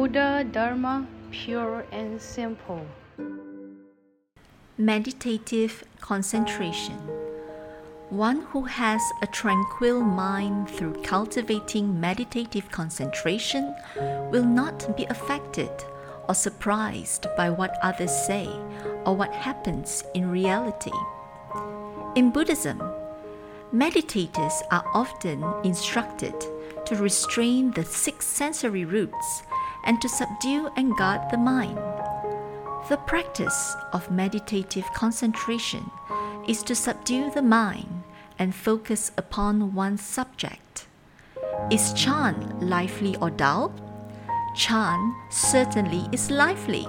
Buddha Dharma pure and simple. Meditative concentration. One who has a tranquil mind through cultivating meditative concentration will not be affected or surprised by what others say or what happens in reality. In Buddhism, meditators are often instructed to restrain the six sensory roots and to subdue and guard the mind. The practice of meditative concentration is to subdue the mind and focus upon one subject. Is Chan lively or dull? Chan certainly is lively.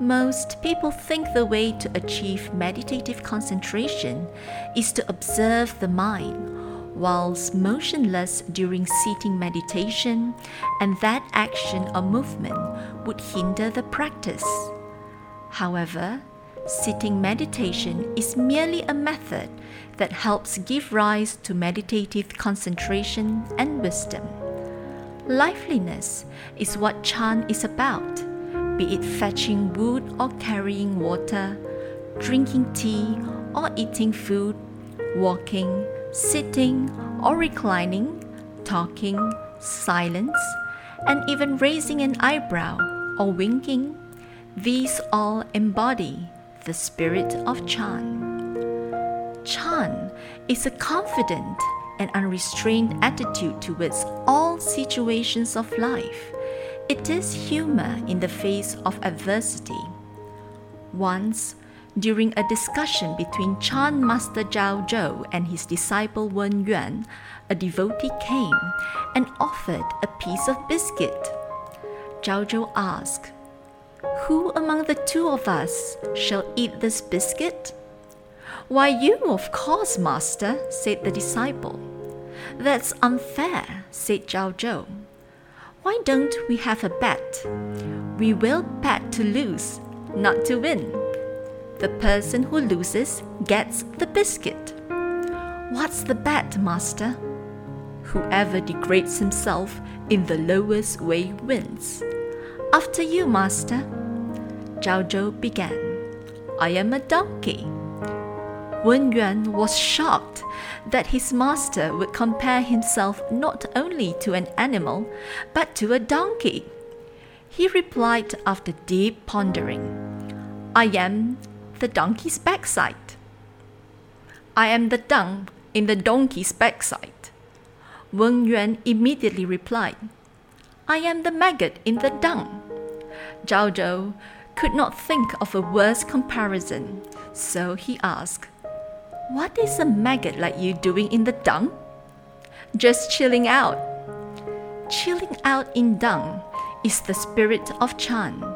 Most people think the way to achieve meditative concentration is to observe the mind whilst motionless during sitting meditation, and that action or movement would hinder the practice. However, sitting meditation is merely a method that helps give rise to meditative concentration and wisdom. Liveliness is what Chan is about, be it fetching wood or carrying water, drinking tea or eating food, walking, sitting or reclining, talking, silence, and even raising an eyebrow or winking, these all embody the spirit of Chan. Chan is a confident and unrestrained attitude towards all situations of life. It is humor in the face of adversity. Once, during a discussion between Chan Master Zhao Zhou and his disciple Wen Yuan, a devotee came and offered a piece of biscuit. Zhao Zhou asked, Who among the two of us shall eat this biscuit? Why, you, of course, Master, said the disciple. That's unfair, said Zhao Zhou. Why don't we have a bet? We will bet to lose, not to win. The person who loses gets the biscuit. What's the bet, master? Whoever degrades himself in the lowest way wins. After you, master. Zhao Zhou began. I am a donkey. Wen Yuan was shocked that his master would compare himself not only to an animal, but to a donkey. He replied after deep pondering, I am the donkey's backside. I am the dung in the donkey's backside. Wen Yuan immediately replied, I am the maggot in the dung. Zhao Zhou could not think of a worse comparison, so he asked, What is a maggot like you doing in the dung? Just chilling out. Chilling out in dung is the spirit of Chan.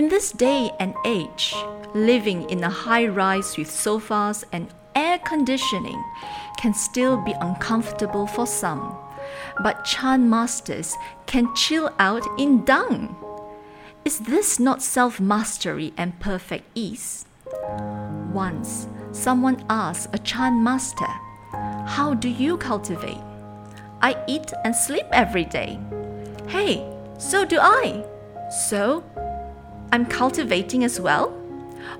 In this day and age, living in a high rise with sofas and air conditioning can still be uncomfortable for some, but Chan masters can chill out in dung. Is this not self mastery and perfect ease? Once, someone asked a Chan master, How do you cultivate? I eat and sleep every day. Hey, so do I. So, I'm cultivating as well?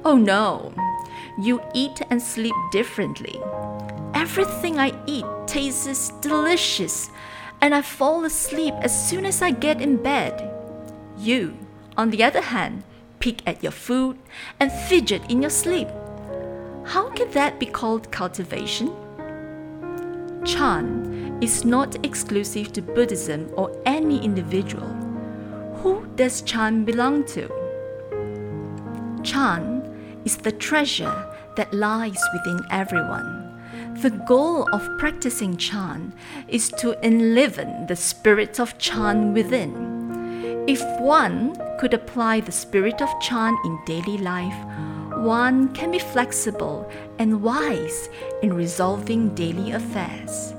Oh no, you eat and sleep differently. Everything I eat tastes delicious, and I fall asleep as soon as I get in bed. You, on the other hand, pick at your food and fidget in your sleep. How can that be called cultivation? Chan is not exclusive to Buddhism or any individual. Who does Chan belong to? Chan is the treasure that lies within everyone. The goal of practicing Chan is to enliven the spirit of Chan within. If one could apply the spirit of Chan in daily life, one can be flexible and wise in resolving daily affairs.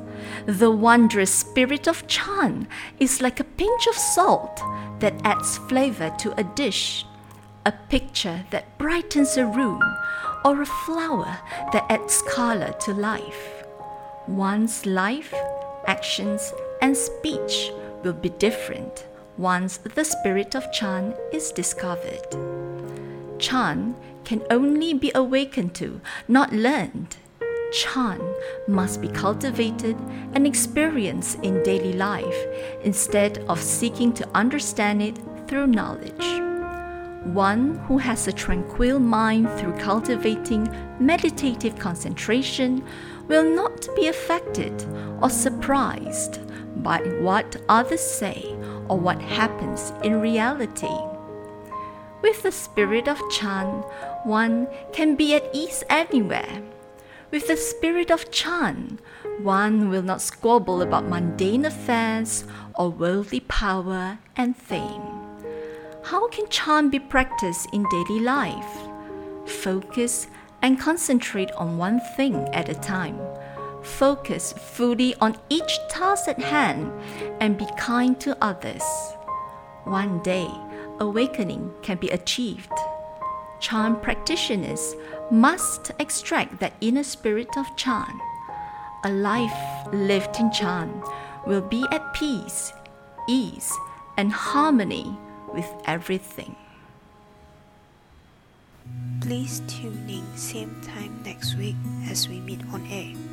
The wondrous spirit of Chan is like a pinch of salt that adds flavor to a dish a picture that brightens a room, or a flower that adds color to life. One's life, actions, and speech will be different once the spirit of Chan is discovered. Chan can only be awakened to, not learned. Chan must be cultivated and experienced in daily life instead of seeking to understand it through knowledge. One who has a tranquil mind through cultivating meditative concentration will not be affected or surprised by what others say or what happens in reality. With the spirit of Chan, one can be at ease anywhere. With the spirit of Chan, one will not squabble about mundane affairs or worldly power and fame. How can Chan be practiced in daily life? Focus and concentrate on one thing at a time. Focus fully on each task at hand and be kind to others. One day, awakening can be achieved. Chan practitioners must extract that inner spirit of Chan. A life lived in Chan will be at peace, ease, and harmony with everything. Please tune in same time next week as we meet on air.